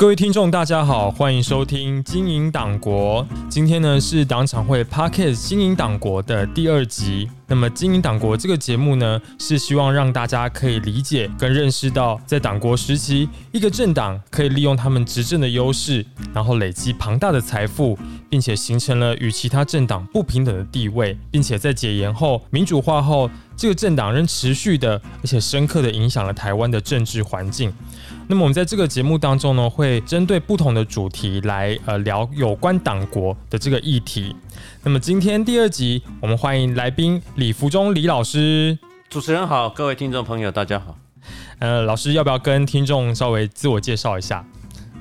各位听众，大家好，欢迎收听《经营党国》。今天呢是党产会 Podcast《经营党国》的第二集。那么，《经营党国》这个节目呢，是希望让大家可以理解跟认识到，在党国时期，一个政党可以利用他们执政的优势，然后累积庞大的财富，并且形成了与其他政党不平等的地位，并且在解严后、民主化后，这个政党仍持续的而且深刻的影响了台湾的政治环境。那么我们在这个节目当中呢，会针对不同的主题来呃聊有关党国的这个议题。那么今天第二集，我们欢迎来宾李福忠李老师。主持人好，各位听众朋友大家好。呃，老师要不要跟听众稍微自我介绍一下？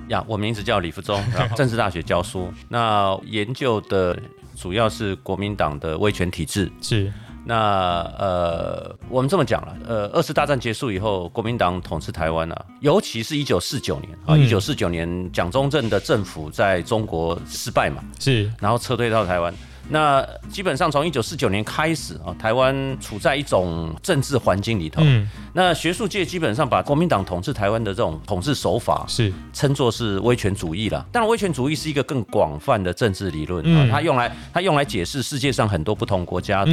呀，我名字叫李福忠，政治大学教书，那研究的主要是国民党的威权体制。是。那呃，我们这么讲了，呃，二次大战结束以后，国民党统治台湾啊，尤其是一九四九年啊，一九四九年蒋中正的政府在中国失败嘛，是，然后撤退到台湾。那基本上从一九四九年开始啊，台湾处在一种政治环境里头。嗯。那学术界基本上把国民党统治台湾的这种统治手法是称作是威权主义了。当然，威权主义是一个更广泛的政治理论啊，它用来它用来解释世界上很多不同国家的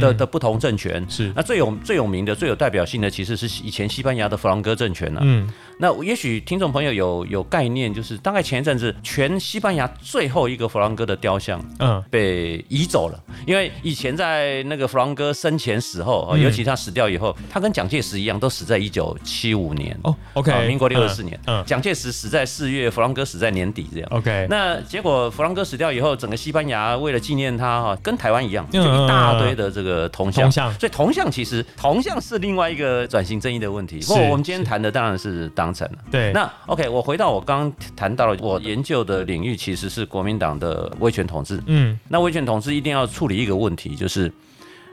的的不同政权。是。那最有最有名的、最有代表性的，其实是以前西班牙的弗朗哥政权了。嗯。那也许听众朋友有有概念，就是大概前一阵子，全西班牙最后一个弗朗哥的雕像，嗯，被移走了。因为以前在那个弗朗哥生前死后，尤其他死掉以后，他跟蒋介石一样，都死在一九七五年。哦，OK，民国六十四年。嗯，蒋介石死在四月，弗朗哥死在年底，这样。OK，那结果弗朗哥死掉以后，整个西班牙为了纪念他，哈，跟台湾一样，就一大堆的这个铜像。所以铜像其实铜像是另外一个转型正义的问题。不过我们今天谈的当然是当。对，那 OK，我回到我刚刚谈到了，我研究的领域其实是国民党的威权统治。嗯，那威权统治一定要处理一个问题，就是，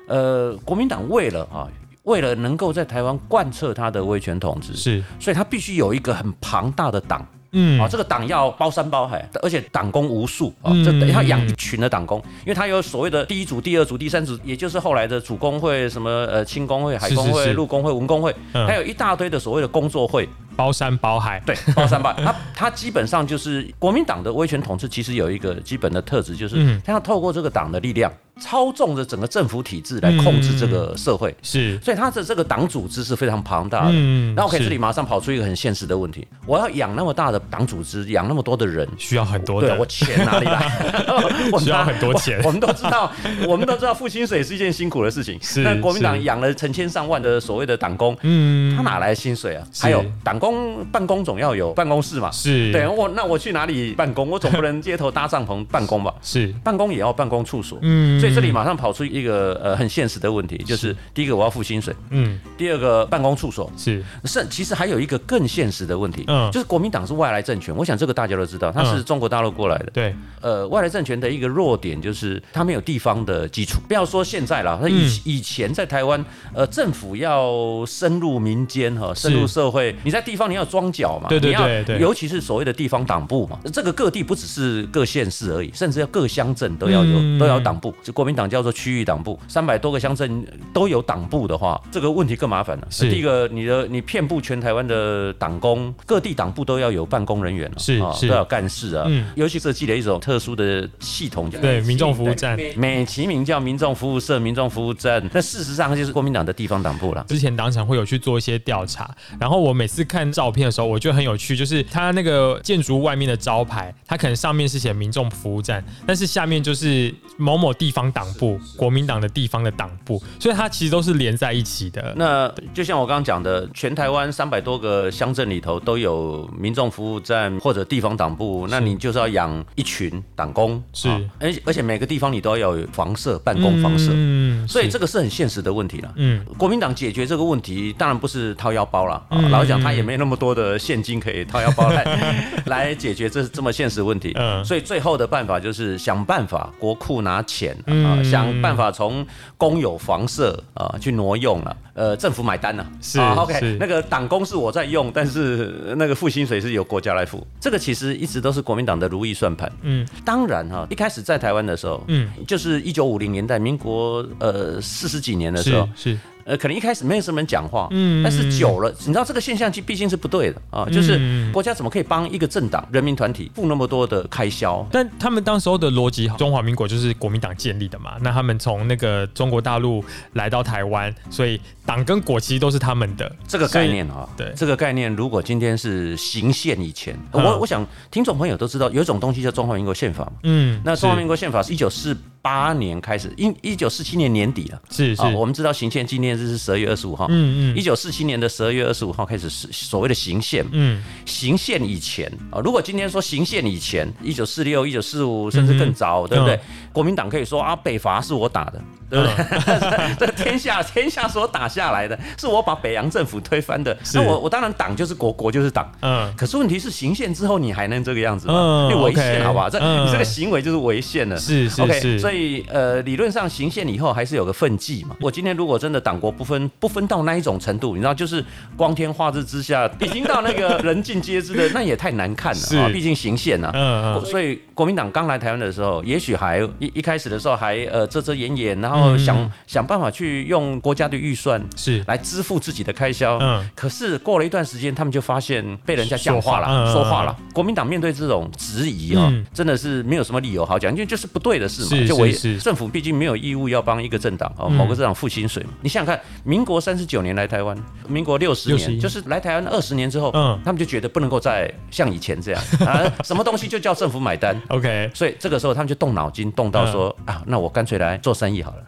呃，国民党为了啊，为了能够在台湾贯彻他的威权统治，是，所以他必须有一个很庞大的党。嗯。啊，这个党要包山包海，而且党工无数啊，这等要养一群的党工，因为他有所谓的第一组、第二组、第三组，也就是后来的主工会、什么呃轻工会、海工会、陆工会、文工会，还有一大堆的所谓的工作会，包山包海，对，包山包海。他 他基本上就是国民党的威权统治，其实有一个基本的特质，就是他要透过这个党的力量。操纵着整个政府体制来控制这个社会，是，所以他的这个党组织是非常庞大的。那 OK，这里马上跑出一个很现实的问题：我要养那么大的党组织，养那么多的人，需要很多的。我钱哪里来？需要很多钱。我们都知道，我们都知道付薪水是一件辛苦的事情。是，那国民党养了成千上万的所谓的党工，嗯，他哪来薪水啊？还有党工办公总要有办公室嘛？是，对我那我去哪里办公？我总不能街头搭帐篷办公吧？是，办公也要办公处所。嗯，所以这里马上跑出。一个呃很现实的问题，就是第一个我要付薪水，嗯，第二个办公处所。是。是，其实还有一个更现实的问题，嗯，就是国民党是外来政权，我想这个大家都知道，它是中国大陆过来的，对，呃，外来政权的一个弱点就是它没有地方的基础，不要说现在了，它以以前在台湾，呃，政府要深入民间哈，深入社会，你在地方你要装脚嘛，对对对对，尤其是所谓的地方党部嘛，这个各地不只是各县市而已，甚至要各乡镇都要有都要党部，就国民党叫做区域。党部三百多个乡镇都有党部的话，这个问题更麻烦了。是第一个，你的你遍布全台湾的党工，各地党部都要有办公人员是是都要干事啊。嗯，尤其设计了一种特殊的系统，对民众服务站，美其名叫民众服务社、民众服务站，那事实上就是国民党的地方党部了。之前党产会有去做一些调查，然后我每次看照片的时候，我觉得很有趣，就是它那个建筑外面的招牌，它可能上面是写民众服务站，但是下面就是某某地方党部。国民党的地方的党部，所以它其实都是连在一起的。那就像我刚刚讲的，全台湾三百多个乡镇里头都有民众服务站或者地方党部，那你就是要养一群党工，是，而而且每个地方你都要有房舍、办公房舍，嗯，所以这个是很现实的问题了。嗯，国民党解决这个问题当然不是掏腰包了，啊，老实讲他也没那么多的现金可以掏腰包来 来解决这这么现实问题。嗯，所以最后的办法就是想办法国库拿钱啊，想办法。法从公有房舍啊去挪用了，呃，政府买单了，是 OK，那个党工是我在用，但是那个付薪水是由国家来付，这个其实一直都是国民党的如意算盘。嗯，当然哈，一开始在台湾的时候，嗯，就是一九五零年代，民国呃四十几年的时候，是。呃，可能一开始没有什么人讲话，嗯，但是久了，你知道这个现象其实毕竟是不对的啊，就是国家怎么可以帮一个政党、人民团体付那么多的开销？但他们当时候的逻辑，中华民国就是国民党建立的嘛，那他们从那个中国大陆来到台湾，所以党跟国旗都是他们的。这个概念啊，对，这个概念，如果今天是行宪以前，我我想听众朋友都知道，有一种东西叫中华民国宪法嘛，嗯，那中华民国宪法是一九四。八年开始，一一九四七年年底了，是是，我们知道行宪纪念日是十二月二十五号，嗯嗯，一九四七年的十二月二十五号开始是所谓的行宪，嗯，行宪以前啊，如果今天说行宪以前，一九四六、一九四五，甚至更早，对不对？国民党可以说啊，北伐是我打的，对不对？这天下 天下所打下来的，是我把北洋政府推翻的，那我我当然党就是国，国就是党，嗯，可是问题是行宪之后你还能这个样子吗？违宪好不好？这你这个行为就是违宪了，是是是。所以，呃，理论上行宪以后还是有个分际嘛。我今天如果真的党国不分，不分到那一种程度，你知道，就是光天化日之下，已经到那个人尽皆知的，那也太难看了啊！毕竟行宪啊。嗯嗯。所以国民党刚来台湾的时候，也许还一一开始的时候还呃遮遮掩掩，然后想想办法去用国家的预算是来支付自己的开销。嗯。可是过了一段时间，他们就发现被人家讲话了，说话了。国民党面对这种质疑啊，真的是没有什么理由好讲，因为就是不对的事嘛，就。是政府毕竟没有义务要帮一个政党哦，某个政党付薪水嘛。你想想看，民国三十九年来台湾，民国六十年，就是来台湾二十年之后，嗯，他们就觉得不能够再像以前这样 啊，什么东西就叫政府买单。OK，所以这个时候他们就动脑筋，动到说啊，那我干脆来做生意好了。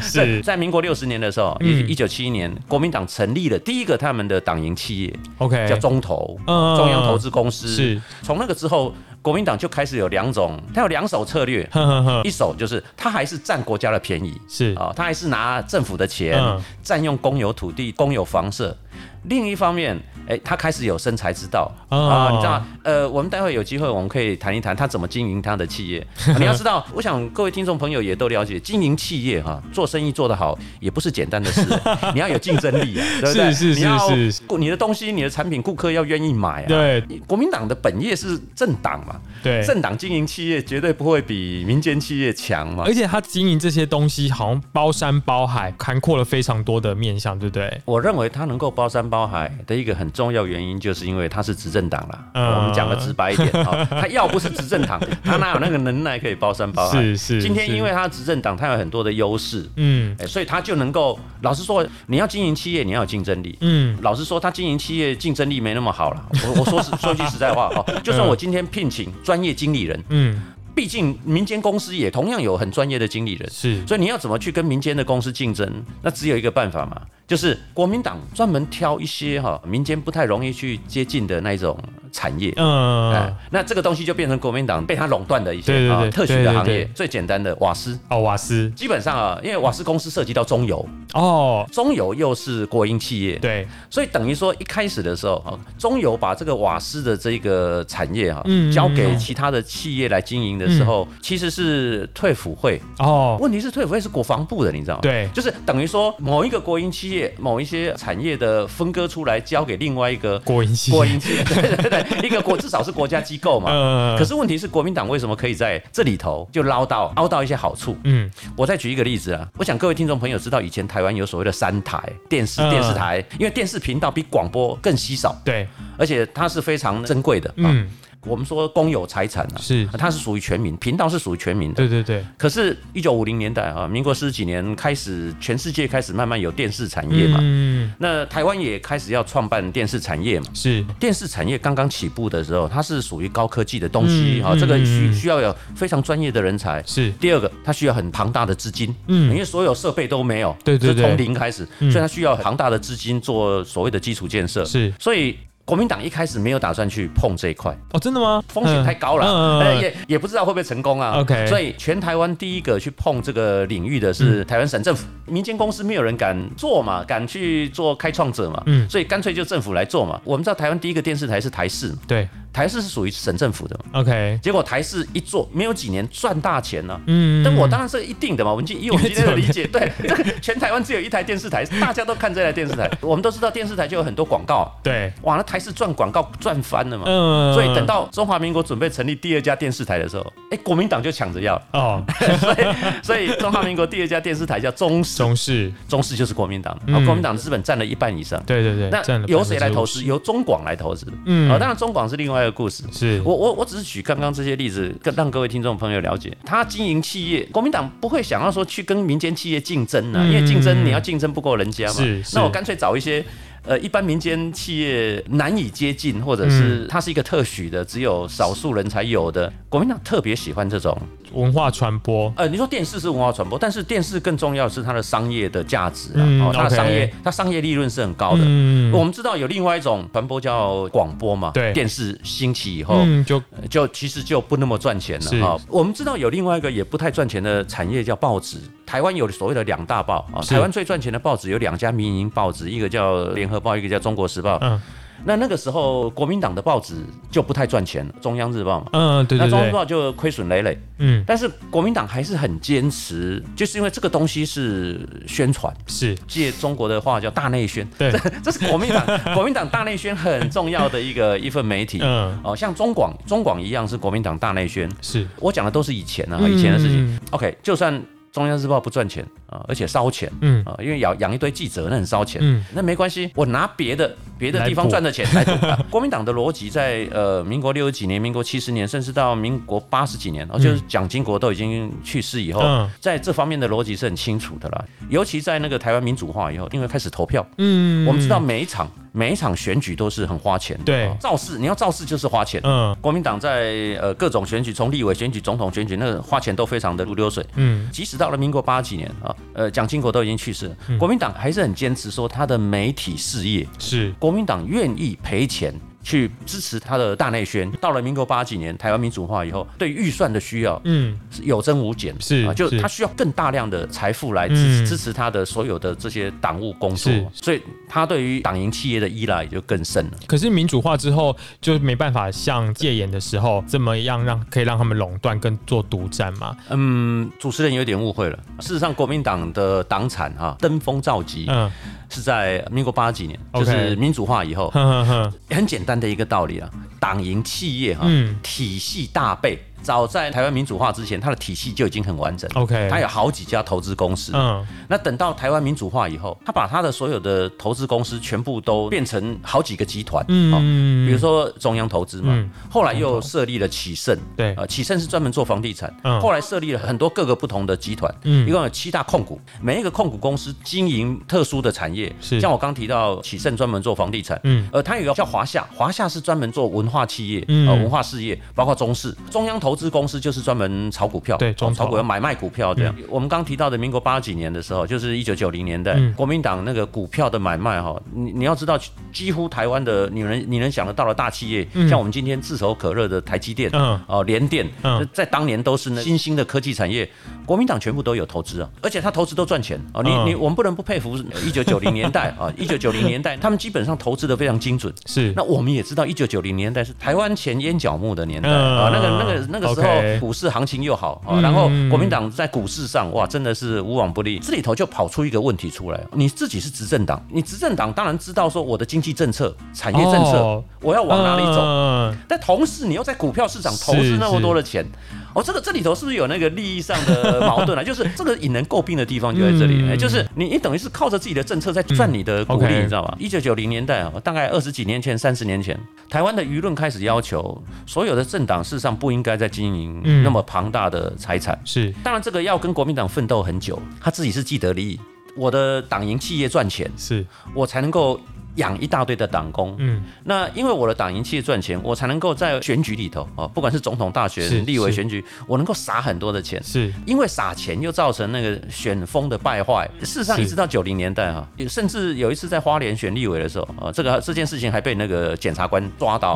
是在民国六十年的时候，一一九七一年，国民党成立了第一个他们的党营企业，OK，叫中投，中央投资公司。是，从那个之后。国民党就开始有两种，他有两手策略，一手就是他还是占国家的便宜，是啊，他还是拿政府的钱占用公有土地、公有房舍。另一方面，哎，他开始有生财之道啊，你知道呃，我们待会有机会，我们可以谈一谈他怎么经营他的企业。你要知道，我想各位听众朋友也都了解，经营企业哈，做生意做得好也不是简单的事，你要有竞争力啊，对不对？是是是是，你的东西、你的产品，顾客要愿意买啊。对，国民党的本业是政党嘛，对，政党经营企业绝对不会比民间企业强嘛。而且他经营这些东西，好像包山包海，涵括了非常多的面向，对不对？我认为他能够包山。包海的一个很重要原因，就是因为他是执政党了。我们讲的直白一点哈，他要不是执政党，他哪有那个能耐可以包山包 海？是是。今天因为他执政党，他有很多的优势，嗯，所以他就能够。老实说，你要经营企业，你要有竞争力。嗯，老实说，他经营企业竞争力没那么好了。我我说实 说句实在话哦，就算我今天聘请专业经理人，嗯。毕竟民间公司也同样有很专业的经理人，是，所以你要怎么去跟民间的公司竞争？那只有一个办法嘛，就是国民党专门挑一些哈民间不太容易去接近的那一种。产业，嗯，那这个东西就变成国民党被他垄断的一些啊特许的行业。最简单的瓦斯。哦，瓦斯。基本上啊，因为瓦斯公司涉及到中油。哦，中油又是国营企业，对，所以等于说一开始的时候啊，中油把这个瓦斯的这个产业哈交给其他的企业来经营的时候，其实是退辅会。哦。问题是退辅会是国防部的，你知道吗？对，就是等于说某一个国营企业某一些产业的分割出来交给另外一个国营企业，国营企业。对对对。一个国 至少是国家机构嘛，嗯，可是问题是国民党为什么可以在这里头就捞到捞到一些好处？嗯，我再举一个例子啊，我想各位听众朋友知道以前台湾有所谓的三台电视电视台，因为电视频道比广播更稀少，对，而且它是非常珍贵的，嗯。我们说公有财产啊，是它是属于全民，频道是属于全民的。对对对。可是，一九五零年代啊，民国四十几年开始，全世界开始慢慢有电视产业嘛。嗯。那台湾也开始要创办电视产业嘛。是。电视产业刚刚起步的时候，它是属于高科技的东西啊，这个需需要有非常专业的人才。是。第二个，它需要很庞大的资金。嗯。因为所有设备都没有。对对对。从零开始，所以它需要庞大的资金做所谓的基础建设。是。所以。国民党一开始没有打算去碰这一块。哦，真的吗？风险太高了，也也不知道会不会成功啊。OK，所以全台湾第一个去碰这个领域的是台湾省政府，民间公司没有人敢做嘛，敢去做开创者嘛，嗯，所以干脆就政府来做嘛。我们知道台湾第一个电视台是台视，对，台视是属于省政府的，OK。结果台视一做，没有几年赚大钱了。嗯，但我当然是一定的嘛。我们今以我们今天的理解，对，全台湾只有一台电视台，大家都看这台电视台。我们都知道电视台就有很多广告，对，哇，那台视赚广告赚翻了嘛。嗯，所以等到中华民国准备成立第二家电视台的时候，哎，国民党就抢着要哦。所以，所以中华民国第二家电视台叫中视，中视，中视就是国民党，啊，国民党的资本占了一半以上。对对对，那由谁来投资？由中广来投资。嗯，啊，当然中广是另外一个故事。是我我我只是举刚刚这些例子，跟让各位听众朋友了解，他经营企业，国民党不会想要说去跟民间企业竞争呢，因为竞争你要竞争不过人家嘛。是，那我干脆找一些。呃，一般民间企业难以接近，或者是它是一个特许的，只有少数人才有的。国民党特别喜欢这种文化传播。呃，你说电视是文化传播，但是电视更重要是它的商业的价值啊，哦，它的商业，它商业利润是很高的。嗯，我们知道有另外一种传播叫广播嘛，对，电视兴起以后，就就其实就不那么赚钱了啊。我们知道有另外一个也不太赚钱的产业叫报纸。台湾有所谓的两大报啊，台湾最赚钱的报纸有两家民营报纸，一个叫联合报，一个叫中国时报。嗯，那那个时候国民党的报纸就不太赚钱了，中央日报嘛。嗯，对对对。那中央日报就亏损累累。嗯，但是国民党还是很坚持，就是因为这个东西是宣传，是借中国的话叫大内宣。对，这是国民党 国民党大内宣很重要的一个一份媒体。嗯，哦，像中广中广一样是国民党大内宣。是我讲的都是以前啊，以前的事情。OK，就算。中央日报不赚钱啊，而且烧钱，嗯啊，因为养养一堆记者，那很烧钱，嗯，那没关系，我拿别的别的地方赚的钱来。国民党的逻辑在呃，民国六十几年、民国七十年，甚至到民国八十几年，哦，就是蒋经国都已经去世以后，在这方面的逻辑是很清楚的啦。尤其在那个台湾民主化以后，因为开始投票，嗯，我们知道每一场。每一场选举都是很花钱，对，造势你要造势就是花钱。嗯，国民党在呃各种选举，从立委选举、总统选举，那个花钱都非常的如流水。嗯，即使到了民国八几年啊，呃，蒋经国都已经去世了，国民党还是很坚持说他的媒体事业是国民党愿意赔钱。去支持他的大内宣。到了民国八几年，台湾民主化以后，对预算的需要，嗯，是有增无减，是啊，就他需要更大量的财富来支支持他的所有的这些党务工作，所以他对于党营企业的依赖就更深了。可是民主化之后，就没办法像戒严的时候这么样让可以让他们垄断跟做独占嘛？嗯，主持人有点误会了。事实上，国民党的党产哈登峰造极，嗯。是在民国八几年，就是民主化以后，很简单的一个道理啊，党营企业哈，体系大备。早在台湾民主化之前，它的体系就已经很完整。OK，它有好几家投资公司。嗯，那等到台湾民主化以后，它把它的所有的投资公司全部都变成好几个集团。嗯，比如说中央投资嘛，后来又设立了启盛。对，呃，启盛是专门做房地产。嗯，后来设立了很多各个不同的集团。嗯，一共有七大控股，每一个控股公司经营特殊的产业。是，像我刚提到启盛专门做房地产。嗯，呃，它有个叫华夏，华夏是专门做文化企业，呃，文化事业，包括中视、中央投。投资公司就是专门炒股票，对，炒股票买卖股票这样。我们刚提到的民国八几年的时候，就是一九九零年代，国民党那个股票的买卖哈，你你要知道，几乎台湾的你能你能想得到的大企业，像我们今天炙手可热的台积电，嗯，哦，联电，嗯，在当年都是那新兴的科技产业，国民党全部都有投资啊，而且他投资都赚钱哦。你你我们不能不佩服一九九零年代啊，一九九零年代他们基本上投资的非常精准。是，那我们也知道一九九零年代是台湾前烟角木的年代啊，那个那个那。那个时候股市行情又好啊，然后国民党在股市上哇，真的是无往不利。这里头就跑出一个问题出来：你自己是执政党，你执政党当然知道说我的经济政策、产业政策我要往哪里走，但同时你又在股票市场投资那么多的钱。哦，这个这里头是不是有那个利益上的矛盾啊？就是这个引人诟病的地方就在这里，就是你你等于是靠着自己的政策在赚你的股利，你知道吧？一九九零年代啊，大概二十几年前、三十年前，台湾的舆论开始要求所有的政党事实上不应该再经营那么庞大的财产。是，当然这个要跟国民党奋斗很久，他自己是既得利益，我的党营企业赚钱，是我才能够。养一大堆的党工，嗯，那因为我的党营企业赚钱，我才能够在选举里头哦，不管是总统大选、立委选举，我能够撒很多的钱，是。因为撒钱又造成那个选风的败坏。事实上，一直到九零年代哈，甚至有一次在花莲选立委的时候啊，这个这件事情还被那个检察官抓到，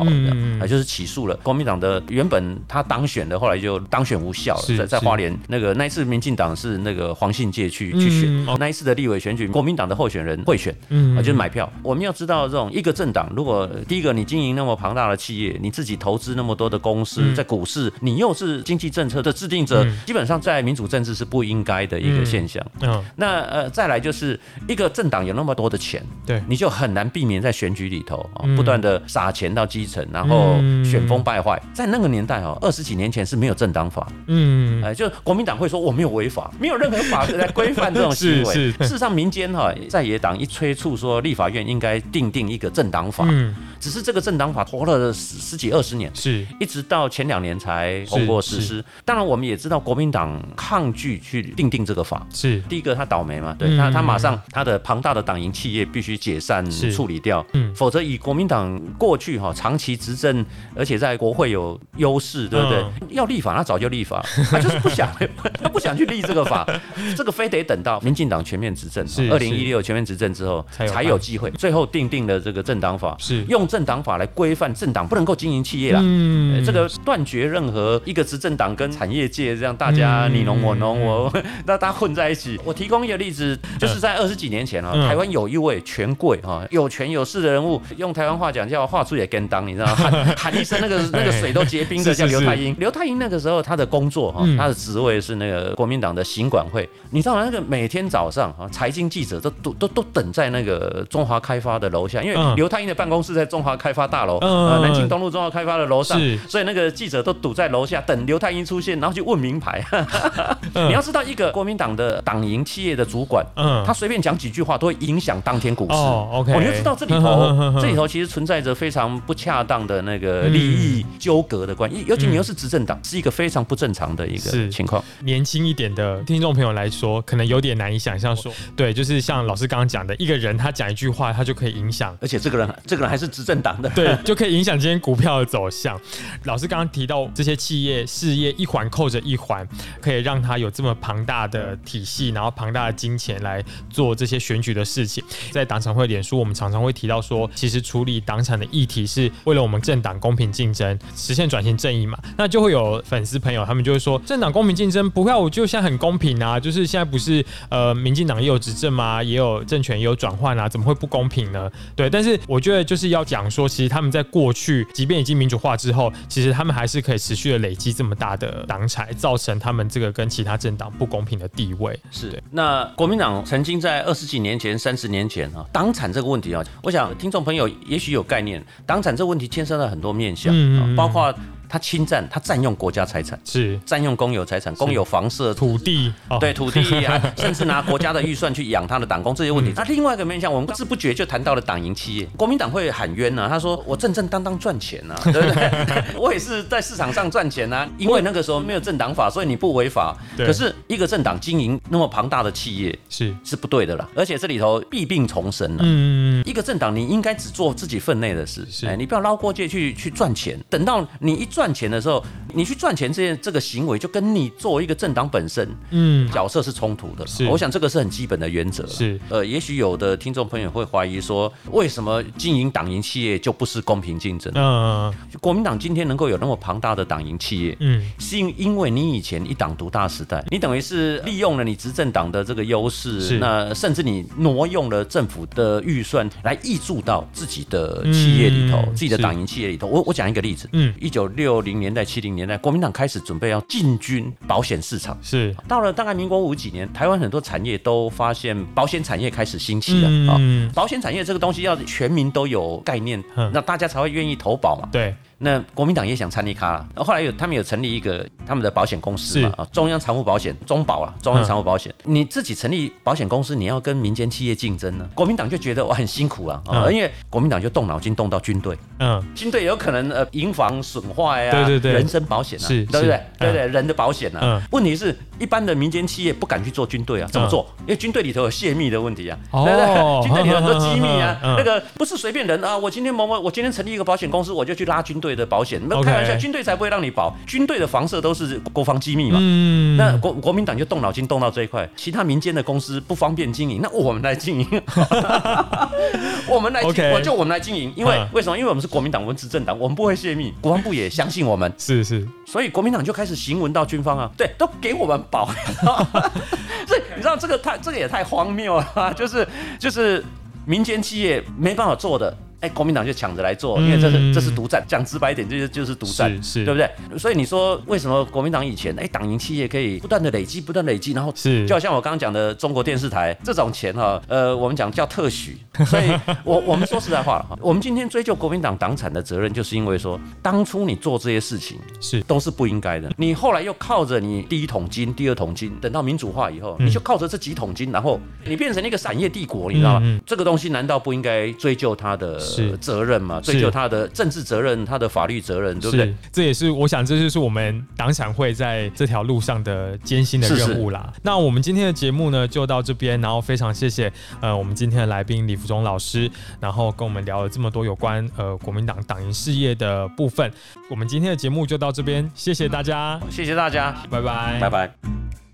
啊，就是起诉了。国民党的原本他当选的，后来就当选无效了，在在花莲那个那一次民进党是那个黄信介去去选，那一次的立委选举，国民党的候选人贿选，嗯啊，就是买票，我们。要知道，这种一个政党，如果第一个你经营那么庞大的企业，你自己投资那么多的公司，在股市，你又是经济政策的制定者，基本上在民主政治是不应该的一个现象。嗯，那呃，再来就是一个政党有那么多的钱，对，你就很难避免在选举里头啊，不断的撒钱到基层，然后选风败坏。在那个年代哦，二十几年前是没有政党法，嗯，哎，就国民党会说我没有违法，没有任何法来规范这种 行为。事实上，民间哈在野党一催促说立法院应该定定一个政党法，嗯，只是这个政党法拖了十十几二十年，是。一直到前两年才通过实施。当然，我们也知道国民党抗拒去定定这个法，是。第一个他倒霉嘛，对他他马上他的庞大的党营企业必须解散处理掉，嗯，否则以国民党过去哈长期执政，而且在国会有优势，对不对？要立法他早就立法，他就是不想 他不想去立这个法，这个非得等到民进党全面执政，二零一六全面执政之后才有机会，最后定定了这个政党法，是。用政党法来规范政党不能够经营企业啦，嗯，这个断绝任何一个执政党跟产业界这样大家你侬我侬我 那大家混在一起。我提供一个例子，就是在二十几年前啊，台湾有一位权贵啊，有权有势的人物，用台湾话讲叫话出也跟当，你知道吗？喊喊一声那个那个水都结冰的叫刘太英。刘太英那个时候他的工作哈，他的职位是那个国民党的行管会。你知道那个每天早上啊，财经记者都都都都等在那个中华开发的楼下，因为刘太英的办公室在中华开发大楼，呃，南京东路中华开发的楼上，所以那个记者都堵在楼下等刘太英出现，然后去问名牌。你要知道，一个国民党的党营企业的主管，嗯，他随便讲几句话都会影响当天股市。哦，OK，我就知道这里头这里头其实存在着非常不恰当的那个利益纠葛的关系，尤其你又是执政党，是一个非常不正常的一个情况。年轻一点的听众朋友来说，可能有点难以想象，说对，就是像老师刚刚讲的，一个人他讲一句话，他就可以影响，而且这个人这个人还是执政党的，对，就可以影响今天股票的走向。老师刚刚提到这些企业事业一环扣着一环，可以让他有这么庞大的体系，然后庞大的金钱来做这些选举的事情。在党产会脸书，我们常常会提到说，其实处理党产的议题是为了我们政党公平竞争，实现转型正义嘛。那就会有粉丝朋友他们就会说，政党公平竞争不会，我就现在很公平啊，就是现在不是呃民进党也有执政吗？也有政权也有转换啊，怎么会不公平呢？对，但是我觉得就是要讲说，其实他们在过去，即便已经民主化之后，其实他们还是可以持续的累积这么大的党产，造成他们这个跟其他政党不公平的地位。是，那国民党曾经在二十几年前、三十年前啊，党产这个问题啊，我想听众朋友也许有概念，党产这个问题牵涉到很多面向，包括。他侵占，他占用国家财产，是占用公有财产，公有房舍、土地，对土地啊，甚至拿国家的预算去养他的党工这些问题。那另外一个面向，我们不知不觉就谈到了党营企业。国民党会喊冤呢，他说我正正当当赚钱呢，对不对？我也是在市场上赚钱啊，因为那个时候没有政党法，所以你不违法。可是一个政党经营那么庞大的企业，是是不对的啦。而且这里头弊病丛生了。嗯，一个政党你应该只做自己分内的事，哎，你不要捞过界去去赚钱。等到你一赚钱的时候。你去赚钱这件这个行为，就跟你作为一个政党本身，嗯，角色是冲突的。是，我想这个是很基本的原则。是，呃，也许有的听众朋友会怀疑说，为什么经营党营企业就不是公平竞争？嗯，国民党今天能够有那么庞大的党营企业，嗯，是因因为你以前一党独大时代，你等于是利用了你执政党的这个优势，那甚至你挪用了政府的预算来挹注到自己的企业里头，自己的党营企业里头。我我讲一个例子，嗯，一九六零年代七零年。年代，国民党开始准备要进军保险市场，是到了大概民国五几年，台湾很多产业都发现保险产业开始兴起了啊。保险产业这个东西要全民都有概念，那大家才会愿意投保嘛。对。那国民党也想参立卡了，后来有他们有成立一个他们的保险公司嘛啊，中央财务保险中保啊，中央财务保险，你自己成立保险公司，你要跟民间企业竞争呢？国民党就觉得我很辛苦啊，啊，因为国民党就动脑筋动到军队，嗯，军队有可能呃营房损坏啊，对对对，人身保险啊，是，对不对？对对，人的保险啊，问题是一般的民间企业不敢去做军队啊，怎么做？因为军队里头有泄密的问题啊，对不对？军队里很多机密啊，那个不是随便人啊，我今天某某，我今天成立一个保险公司，我就去拉军队的保险，那。开玩笑，军队才不会让你保，军队的房舍都是国防机密嘛。嗯，那国国民党就动脑筋动到这一块，其他民间的公司不方便经营，那我们来经营，我们来，我就我们来经营，因为为什么？因为我们是国民党我们执政党，我们不会泄密，国防部也相信我们，是是，所以国民党就开始行文到军方啊，对，都给我们保。这你知道这个太这个也太荒谬了，就是就是。民间企业没办法做的。哎，国民党就抢着来做，因为这是这是独占，讲直白一点，就是就是独占，是，对不对？所以你说为什么国民党以前哎，党营企业可以不断的累积，不断累积，然后是，就好像我刚刚讲的中国电视台这种钱哈，呃，我们讲叫特许，所以我我们说实在话我们今天追究国民党党产的责任，就是因为说当初你做这些事情是。都是不应该的，你后来又靠着你第一桶金、第二桶金，等到民主化以后，你就靠着这几桶金，然后你变成一个产业帝国，你知道吗？这个东西难道不应该追究他的责任？嘛，追究他的政治责任，他的法律责任，对不对？这也是我想，这就是我们党产会在这条路上的艰辛的任务啦。那我们今天的节目呢，就到这边，然后非常谢谢呃我们今天的来宾李福忠老师，然后跟我们聊了这么多有关呃国民党党营事业的部分。我们今天的节目就到这边，谢谢大家，谢谢大家，拜拜，拜拜。